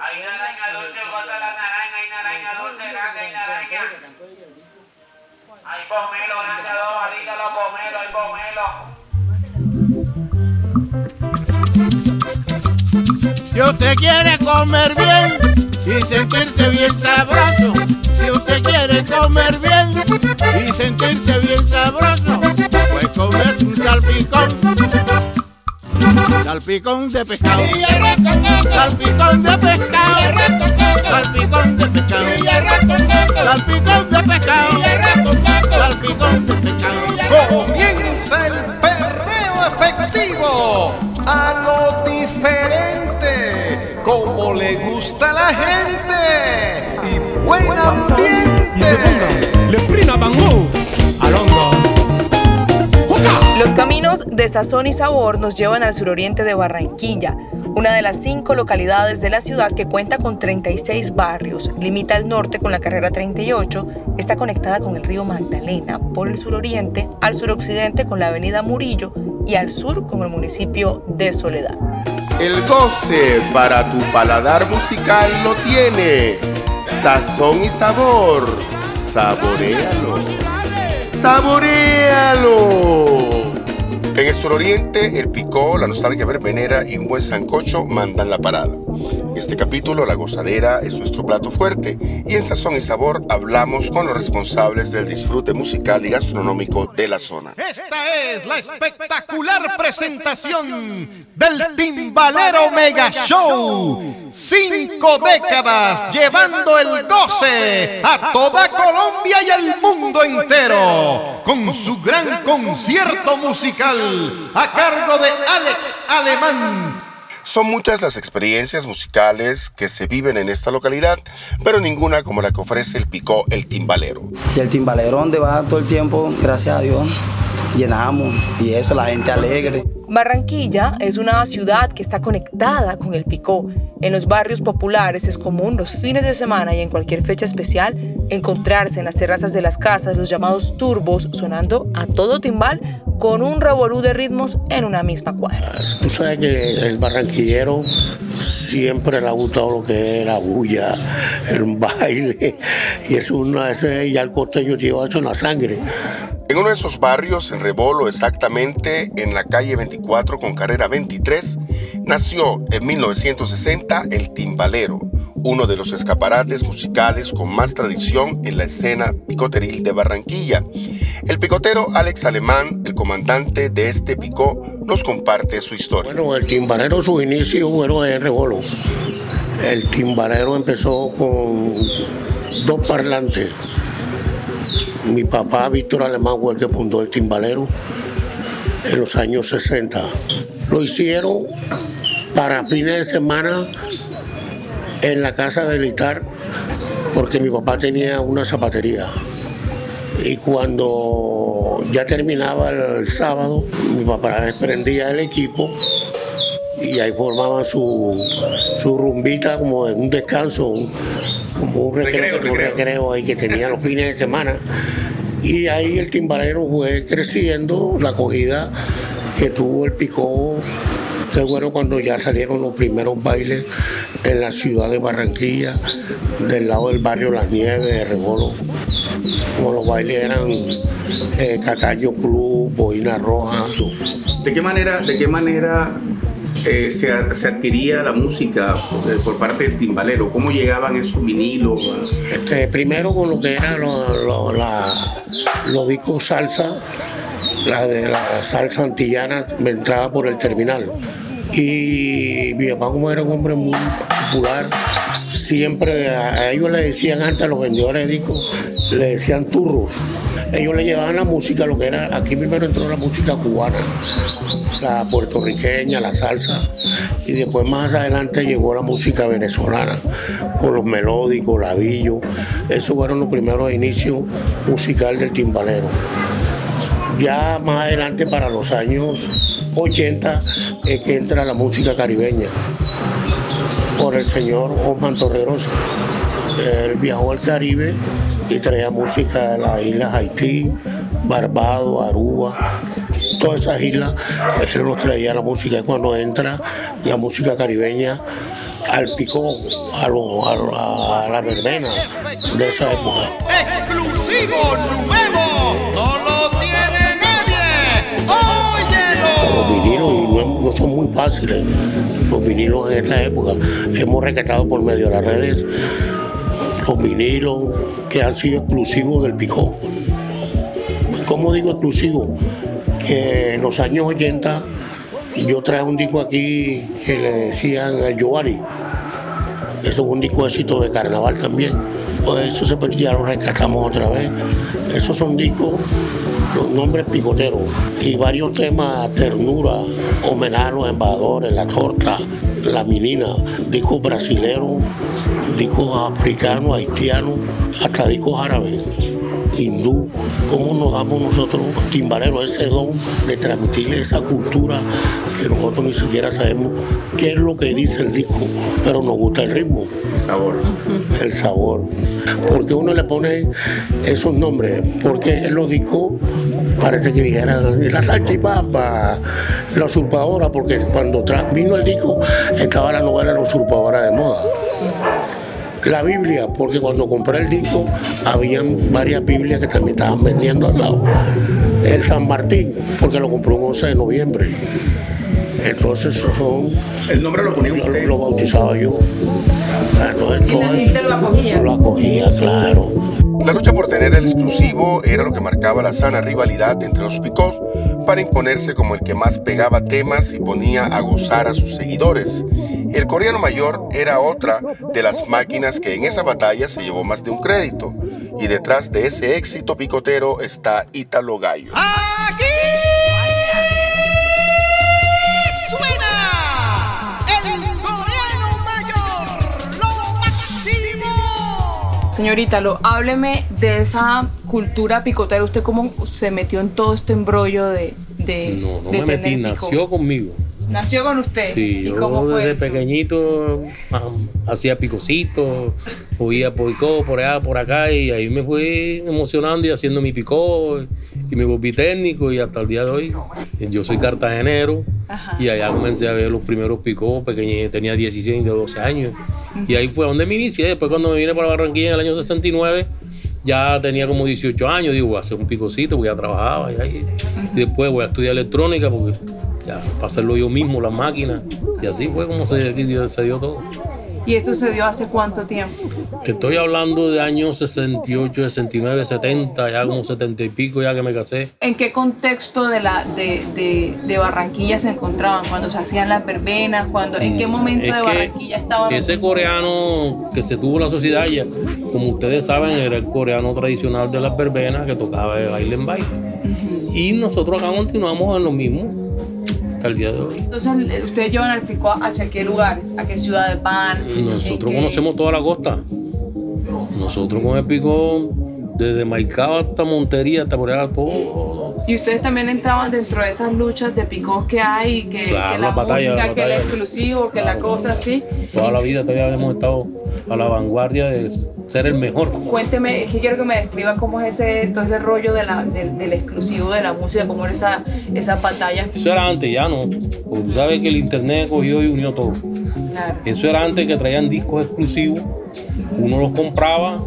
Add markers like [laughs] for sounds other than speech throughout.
Hay naranja dulce, bota la naranja, hay naranja dulce, grande, hay naranja. Hay pomelo, grande, dos balitas, los pomelo, hay pomelo. Si usted quiere comer bien y sentirse bien sabroso, si usted quiere comer bien y sentirse bien sabroso, pues comer un salpicón. Salpicón de pescado. Salpicón de pescado. Salpicón de de sazón y sabor nos llevan al suroriente de Barranquilla, una de las cinco localidades de la ciudad que cuenta con 36 barrios. Limita al norte con la carrera 38, está conectada con el río Magdalena por el suroriente, al suroccidente con la avenida Murillo y al sur con el municipio de Soledad. El goce para tu paladar musical lo tiene. Sazón y sabor. Saboréalo. Saboréalo. En el suroriente, el picó, la nostalgia verbenera y un buen sancocho mandan la parada. Este capítulo, la gozadera es nuestro plato fuerte y en Sazón y Sabor hablamos con los responsables del disfrute musical y gastronómico de la zona. Esta es la espectacular presentación del Timbalero Mega Show. Cinco décadas llevando el goce a toda Colombia y el mundo entero. Con su gran concierto musical a cargo de Alex Alemán. Son muchas las experiencias musicales que se viven en esta localidad, pero ninguna como la que ofrece el Picó el Timbalero. Y el timbalero donde va todo el tiempo, gracias a Dios, llenamos. Y eso, la gente alegre. Barranquilla es una ciudad que está conectada con el Picó. En los barrios populares es común los fines de semana y en cualquier fecha especial encontrarse en las terrazas de las casas los llamados turbos sonando a todo timbal con un revolú de ritmos en una misma cuadra. Tú sabes que el barranquillero siempre le ha gustado lo que es la bulla, el [laughs] baile, y es una, ese, ya el costeño lleva eso en la sangre. En uno de esos barrios, en Rebolo, exactamente en la calle 24 con carrera 23, nació en 1960 el Timbalero, uno de los escaparates musicales con más tradición en la escena picoteril de Barranquilla. El picotero Alex Alemán, el comandante de este picó, nos comparte su historia. Bueno, el timbalero, su inicio bueno, es Rebolo. El timbalero empezó con dos parlantes. Mi papá, Víctor Alemán, que fundó el timbalero en los años 60. Lo hicieron para fines de semana en la casa de Litar, porque mi papá tenía una zapatería. Y cuando ya terminaba el sábado, mi papá prendía el equipo y ahí formaban su, su rumbita como en un descanso, como un recreo, un recreo ahí que tenía los fines de semana. Y ahí el timbalero fue creciendo, la acogida que tuvo el picó. Qué bueno cuando ya salieron los primeros bailes en la ciudad de Barranquilla, del lado del barrio Las Nieves, de Rebolo. Como los bailes eran eh, Cataño Club, Boina Roja. ¿De qué manera, de qué manera eh, se, se adquiría la música eh, por parte del timbalero? ¿Cómo llegaban esos vinilos? Este, primero con lo que eran lo- lo- los discos salsa, la de la salsa antillana me entraba por el terminal. Y mi papá como era un hombre muy popular, siempre a, ellos le decían antes a los vendedores de discos, le decían turros. Ellos le llevaban la música, lo que era, aquí primero entró la música cubana, la puertorriqueña, la salsa, y después más adelante llegó la música venezolana, con los melódicos, labillo. Esos fueron los primeros inicios musical del timbalero. Ya más adelante, para los años 80, es que entra la música caribeña por el señor Osman Torrerosa. Él viajó al Caribe y traía música de las islas Haití, Barbados, Aruba, todas esas islas, él nos traía la música. Y cuando entra la música caribeña al picó, a, lo- a lo- a la verbena de esa época. Exclusivo nuevo, no lo tiene nadie. Óyelo. Son muy fáciles. Los vinilos en esta época hemos rescatado por medio de las redes los vinilos que han sido exclusivos del Picó. ¿Cómo digo exclusivo? Que en los años 80 yo traje un disco aquí que le decían el Giovanni. Eso es un disco éxito de carnaval también. Pues eso se perdió, ya lo rescatamos otra vez. Esos son discos, los nombres picoteros y varios temas, ternura, homenaje a los embajadores, la torta, la menina, discos brasileros, discos africanos, haitianos, hasta discos árabes hindú, cómo nos damos nosotros los timbaleros ese don de transmitirle esa cultura que nosotros ni siquiera sabemos qué es lo que dice el disco, pero nos gusta el ritmo, Sabor. el sabor. Porque uno le pone esos nombres, porque en los discos parece que dijeran la salchipapa, la usurpadora, porque cuando vino el disco estaba la novela La usurpadora de moda. La Biblia, porque cuando compré el disco habían varias Biblias que también estaban vendiendo al lado. El San Martín, porque lo compró un 11 de noviembre. Entonces son, El nombre lo ponía lo, bautizaba yo. Entonces, Y la todo gente eso lo acogía. Lo acogía, claro. La lucha por tener el exclusivo era lo que marcaba la sana rivalidad entre los picos para imponerse como el que más pegaba temas y ponía a gozar a sus seguidores. El coreano mayor era otra de las máquinas que en esa batalla se llevó más de un crédito. Y detrás de ese éxito picotero está Ítalo Gallo. Aquí Señorita, lo, hábleme de esa cultura picotera. ¿Usted cómo se metió en todo este embrollo de, de No, no de me metí, nació conmigo. Nació con usted. Sí, ¿Y yo cómo fue desde eso? pequeñito hacía picocitos, oía picó por allá, por acá, y ahí me fui emocionando y haciendo mi picó, y me volví técnico, y hasta el día de hoy yo soy cartagenero, Ajá. y allá comencé a ver los primeros picó, pequeño, tenía 16 de 12 años, y ahí fue donde me inicié, después cuando me vine para Barranquilla en el año 69, ya tenía como 18 años, digo, voy a hacer un picocito, porque ya trabajaba, y, ahí, después voy a estudiar electrónica, porque ya, para hacerlo yo mismo, las máquinas, y así fue como se, se dio todo. ¿Y eso se dio hace cuánto tiempo? Te estoy hablando de años 68, 69, 70, ya como 70 y pico ya que me casé. ¿En qué contexto de, la, de, de, de Barranquilla se encontraban? ¿Cuando se hacían las verbenas? Cuando, ¿En qué momento Mm, Es de Barranquilla estaban? Ese coreano que se tuvo la sociedad ya, como ustedes saben, era el coreano tradicional de las verbenas que tocaba de baile en baile. Y nosotros acá continuamos en lo mismo hasta el día de hoy. Entonces, ¿ustedes llevan al picó hacia qué lugares? ¿A qué ciudades van? Nosotros ¿En qué- conocemos toda la costa. Nosotros con el pico, desde Maicao hasta Montería, hasta por allá, todo. Y ustedes también entraban dentro de esas luchas de picos que hay, que, Claro, que la las batallas, música, que el exclusivo, que la Claro. cosa así. Toda la vida todavía hemos estado a la vanguardia de ser el mejor. Cuénteme, es que quiero que me describa cómo es ese, todo ese rollo de la, del, del exclusivo de la música, cómo era esa, esa batalla. Eso era antes, ya no. Porque tú sabes que el internet cogió y unió todo. Claro. Eso era antes que traían discos exclusivos, uno los compraba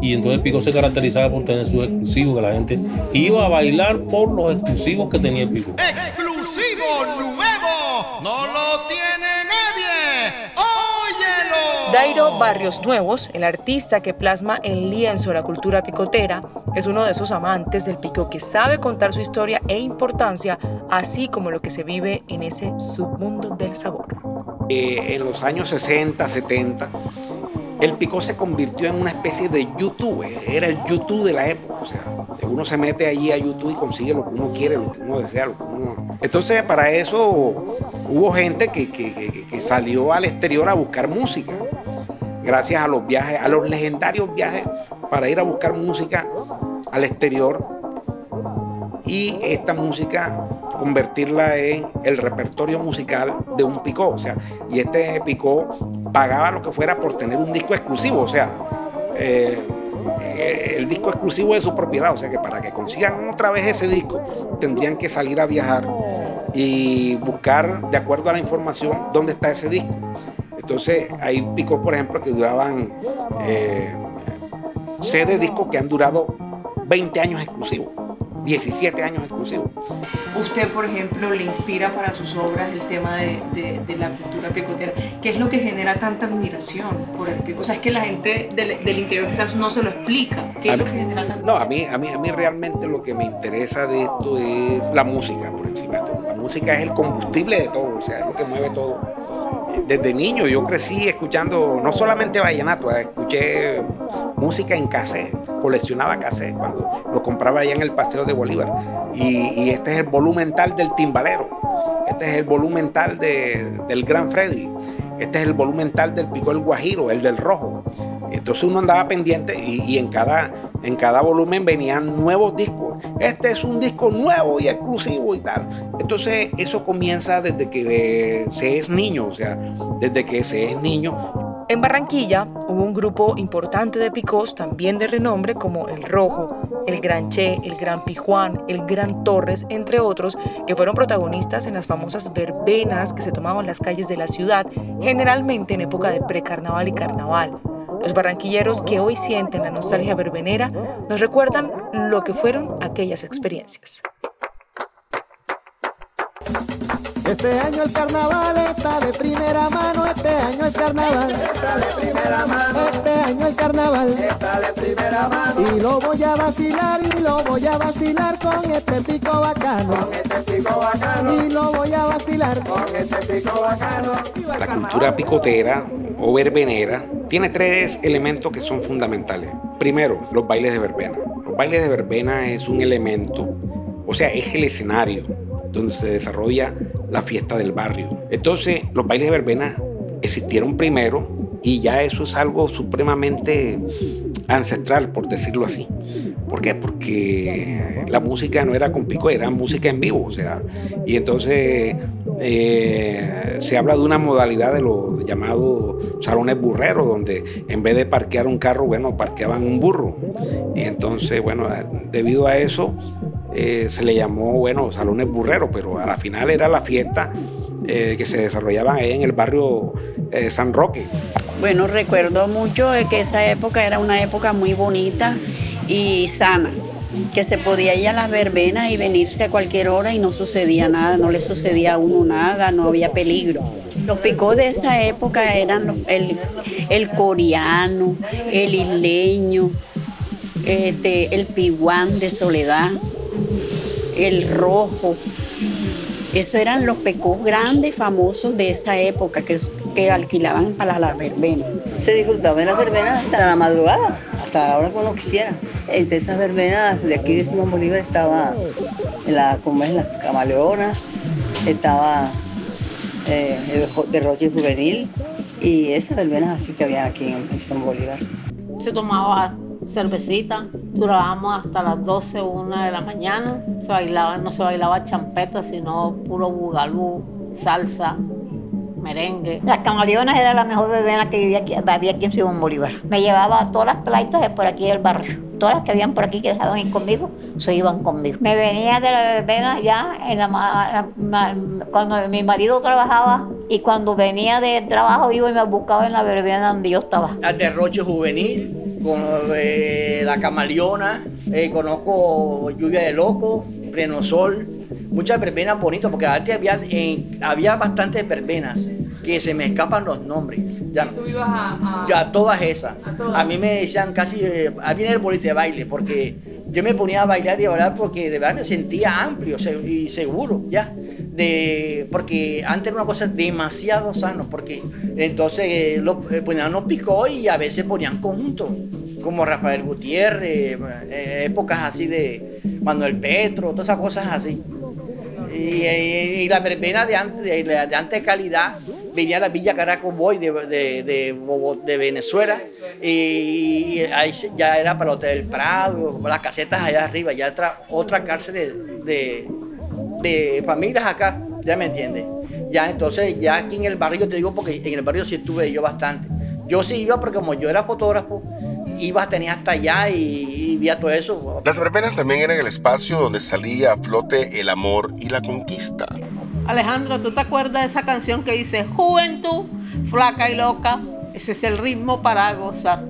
y entonces Pico se caracterizaba por tener sus exclusivos, que la gente iba a bailar por los exclusivos que tenía el Pico. Exclusivo nuevo, no lo tiene nadie. Óyelo. Dairo Barrios Nuevos, el artista que plasma en lienzo la cultura picotera, es uno de esos amantes del pico que sabe contar su historia e importancia, así como lo que se vive en ese submundo del sabor. Eh, en los años 60, 70, el picó se convirtió en una especie de YouTube, eh, era el YouTube de la época, o sea, uno se mete allí a YouTube y consigue lo que uno quiere, lo que uno desea, lo que uno... Entonces para eso hubo gente que, que- que- que salió al exterior a buscar música, gracias a los viajes, a los legendarios viajes para ir a buscar música al exterior y esta música convertirla en el repertorio musical de un picó, o sea, y este picó pagaba lo que fuera por tener un disco exclusivo, o sea, eh, eh, el disco exclusivo de su propiedad, o sea que para que consigan otra vez ese disco tendrían que salir a viajar y buscar, de acuerdo a la información, dónde está ese disco. Entonces hay picos, por ejemplo, que duraban eh, de discos que han durado 20 años exclusivos. 17 años exclusivos. Usted, por ejemplo, le inspira para sus obras el tema de, la cultura picotera. ¿Qué es lo que genera tanta admiración por el pico? O sea, es que la gente del, interior quizás no se lo explica. ¿Qué es lo que genera tanta No, a mí, a, mí, a mí realmente lo que me interesa de esto es la música, por encima de todo. La música es el combustible de todo, o sea, es lo que mueve todo desde niño yo crecí escuchando no solamente vallenato, escuché música en cassette, coleccionaba cassette cuando lo compraba allá en el Paseo de Bolívar. Y, este es el volumen tal del timbalero, este es el volumen tal del Gran Freddy, este es el volumen tal del Pico el Guajiro, el del Rojo. Entonces uno andaba pendiente y, en, cada, en cada volumen venían nuevos discos. Este es un disco nuevo y exclusivo y tal. Entonces eso comienza desde que se es niño, o sea, desde que se es niño. En Barranquilla hubo un grupo importante de picos, también de renombre, como El Rojo, El Gran Che, El Gran Pijuán, El Gran Torres, entre otros, que fueron protagonistas en las famosas verbenas que se tomaban las calles de la ciudad, generalmente en época de precarnaval y carnaval. Los barranquilleros que hoy sienten la nostalgia verbenera nos recuerdan lo que fueron aquellas experiencias. Este año el carnaval está de primera mano, este año el carnaval está de primera mano, este año el carnaval está de primera mano. Y lo voy a vacilar y lo voy a vacilar con este pico bacano, con este pico bacano. Y lo voy a vacilar con este pico bacano. La cultura picotera o verbenera tiene tres elementos que son fundamentales. Primero, los bailes de verbena. Los bailes de verbena es un elemento, o sea, es el escenario donde se desarrolla la fiesta del barrio. Entonces, los bailes de verbena existieron primero y ya eso es algo supremamente ancestral, por decirlo así. ¿Por qué? Porque la música no era con pico, era música en vivo, o sea, y entonces eh, se habla de una modalidad de los llamados salones burreros, donde en vez de parquear un carro, bueno, parqueaban un burro. Y entonces, bueno, debido a eso, eh, se le llamó, bueno, salones burreros, pero a la final era la fiesta eh, que se desarrollaba ahí en el barrio eh, San Roque. Bueno, recuerdo mucho que esa época era una época muy bonita y sana, que se podía ir a las verbenas y venirse a cualquier hora y no sucedía nada, no le sucedía a uno nada, no había peligro. Los picos de esa época eran el, el coreano, el isleño, este, el piguán de soledad, el rojo. Esos eran los pecos grandes, famosos de esa época que, que alquilaban para las verbenas. Se disfrutaba en las verbenas hasta la madrugada, hasta la hora que uno quisiera. Entre esas verbenas de aquí de Simón Bolívar estaba la, como es, las camaleonas, estaba eh, el derroche juvenil y esas verbenas así que había aquí en Simón Bolívar. Se tomaba cervecita, durábamos hasta las 12, 1 de la mañana, se bailaba, no se bailaba champeta, sino puro bugalú, salsa, merengue. Las camaleonas era la mejor verbena que vivía aquí, había aquí en Simón Bolívar. Me llevaba a todas las plaitas de por aquí del barrio. Todas las que habían por aquí que dejaban ir conmigo, se iban conmigo. Me venía de la verbena ya en la, cuando mi marido trabajaba y cuando venía de trabajo iba y me buscaba en la verbena donde yo estaba. Al derroche juvenil con eh, la camaleona, eh, conozco lluvia de loco, sol, muchas verbenas bonitas, porque antes había, había bastantes verbenas que se me escapan los nombres. Ya, ¿Tú ibas a, a... todas esas. A, mí me decían casi, eh, a mí el bolite de baile, porque yo me ponía a bailar y a bailar porque de verdad me sentía amplio y seguro, ya de porque antes era una cosa demasiado sano porque entonces eh, lo, eh, ponían los picó y a veces ponían conjuntos como Rafael Gutiérrez eh, épocas así de Manuel Petro todas esas cosas así y, la verbena de antes de, de calidad venía a la Villa Caracoboy de, de, de, Venezuela y, ahí ya era para el Hotel Prado, las casetas allá arriba, ya otra, otra cárcel de, de familias acá, ya me entiendes. Ya entonces, ya aquí en el barrio, te digo porque en el barrio sí estuve yo bastante. Yo sí iba porque como yo era fotógrafo ibas, tenías hasta allá y, y veías todo eso. Las verbenas también eran el espacio donde salía a flote el amor y la conquista. Alejandro, ¿tú te acuerdas de esa canción que dice Juventud, flaca y loca? Ese es el ritmo para gozar.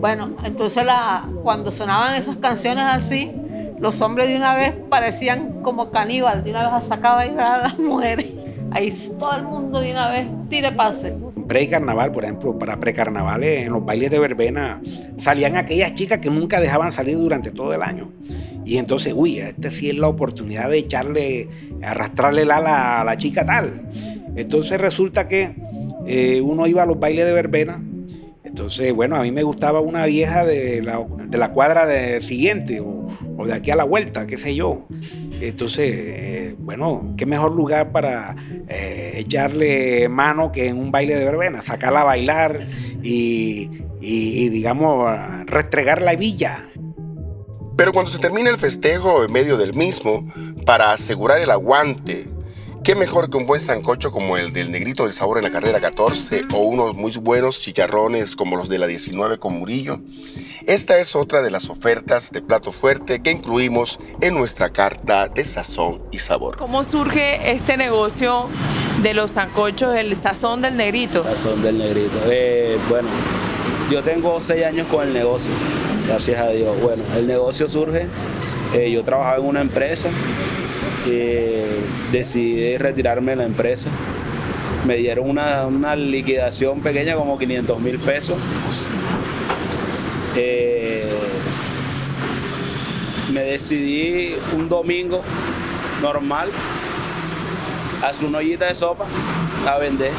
Bueno, entonces la, cuando sonaban esas canciones así, los hombres de una vez parecían como caníbal, de una vez sacaban a las mujeres. Ahí todo el mundo de una vez tire pase. Pre-carnaval, por ejemplo, para precarnavales, en los bailes de verbena, salían aquellas chicas que nunca dejaban salir durante todo el año. Y entonces, uy, esta sí es la oportunidad de echarle, arrastrarle la ala a la chica tal. Entonces resulta que eh, uno iba a los bailes de verbena. Entonces, bueno, a mí me gustaba una vieja de la, de la cuadra de siguiente o, o de aquí a la vuelta, qué sé yo. Entonces, eh, bueno, qué mejor lugar para eh, echarle mano que en un baile de verbena, sacarla a bailar y, y, digamos, restregar la villa. Pero cuando se termina el festejo en medio del mismo, para asegurar el aguante, qué mejor que un buen sancocho como el del negrito del sabor en la carrera 14 o unos muy buenos chicharrones como los de la 19 con Murillo. Esta es otra de las ofertas de plato fuerte que incluimos en nuestra carta de sazón y sabor. ¿Cómo surge este negocio de los sancochos, el sazón del negrito? Sazón del negrito. Eh, bueno, yo tengo seis años con el negocio, gracias a Dios. Bueno, el negocio surge, eh, yo trabajaba en una empresa, eh, decidí retirarme de la empresa. Me dieron una, una liquidación pequeña, como 500 mil pesos. Eh, me decidí un domingo normal a hacer una ollita de sopa a vender.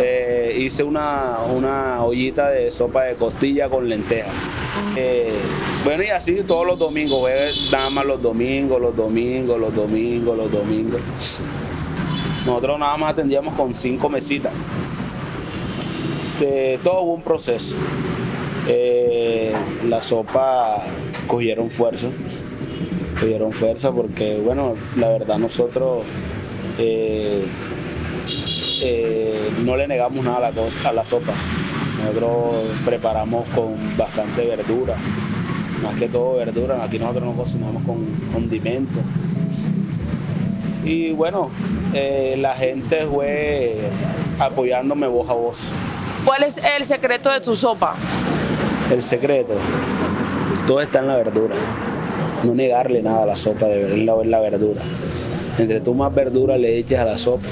Eh, hice una, una, ollita de sopa de costilla con lentejas. Eh, bueno, y así todos los domingos, nada más los domingos, los domingos, los domingos, los domingos. Nosotros nada más atendíamos con cinco mesitas. De, todo hubo un proceso. Eh, la sopa cogieron fuerza, cogieron fuerza porque, bueno, la verdad nosotros eh, eh, no le negamos nada a la, cosa, a la sopa. Nosotros preparamos con bastante verdura, más que todo verdura. Aquí nosotros no cocinamos con condimentos. Y bueno, eh, la gente fue apoyándome voz a voz. ¿Cuál es el secreto de tu sopa? El secreto, todo está en la verdura. No negarle nada a la sopa, de ver la, la verdura. Entre tú más verdura le eches a la sopa,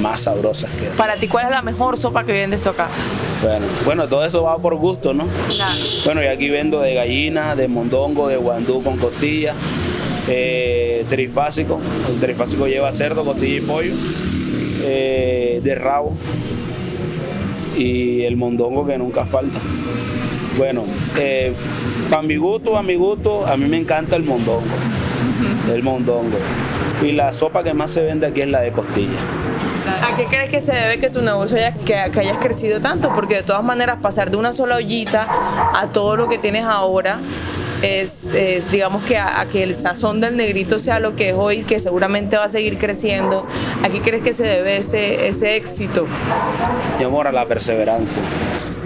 más sabrosa queda. Para ti, ¿cuál es la mejor sopa que vendes tú acá? Bueno, bueno, todo eso va por gusto, ¿no? Claro. Bueno, y aquí vendo de gallina, de mondongo, de guandú con costilla, eh, trifásico. El trifásico lleva cerdo, costilla y pollo, eh, de rabo y el mondongo que nunca falta. Bueno, eh, para mi gusto, a mi gusto, a mí me encanta el mondongo. El mondongo. Y la sopa que más se vende aquí es la de costilla. ¿A qué crees que se debe que tu negocio haya, que, que hayas crecido tanto? Porque de todas maneras pasar de una sola ollita a todo lo que tienes ahora es, es, digamos que a, a, que el sazón del negrito sea lo que es hoy, que seguramente va a seguir creciendo. ¿A qué crees que se debe ese, ese éxito? Mi amor, a la perseverancia.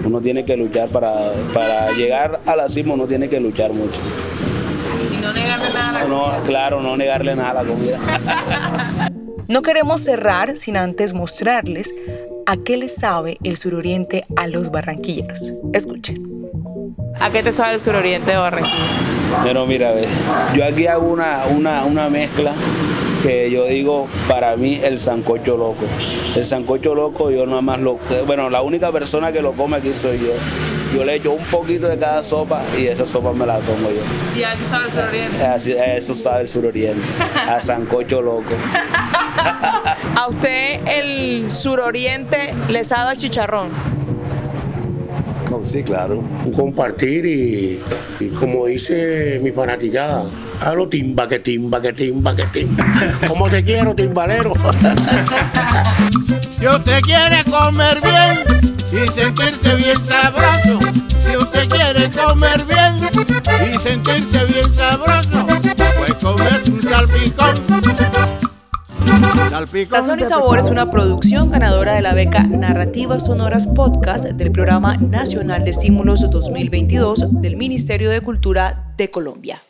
Uno tiene que luchar para, para llegar a la cima, uno tiene que luchar mucho. Y no negarle nada a la no, comida. Claro, no negarle nada a la comida. [laughs] No queremos cerrar sin antes mostrarles a qué le sabe el suroriente a los barranquilleros. Escuchen. ¿A qué te sabe el suroriente de Barranquilla? Pero mira, ve, yo aquí hago una, una, una mezcla que yo digo para mí el sancocho loco. El sancocho loco yo nada más lo... Bueno, la única persona que lo come aquí soy yo. Yo le echo un poquito de cada sopa y esa sopa me la tomo yo. ¿Y a eso sabe el suroriente? Así, a eso sabe el suroriente, a sancocho loco. [laughs] [laughs] ¿A usted el suroriente le sabe el chicharrón? No, sí, claro. Compartir y, y como dice mi fanaticada, a lo timba que timba que timba que timba. [laughs] Como te quiero, timbalero. [laughs] si usted quiere comer bien y sentirse bien sabroso, si usted quiere comer bien y sentirse bien sabroso, pues comerse un salpicón. Sazón y Sabor es una producción ganadora de la beca Narrativas Sonoras Podcast del Programa Nacional de Estímulos 2022 del Ministerio de Cultura de Colombia.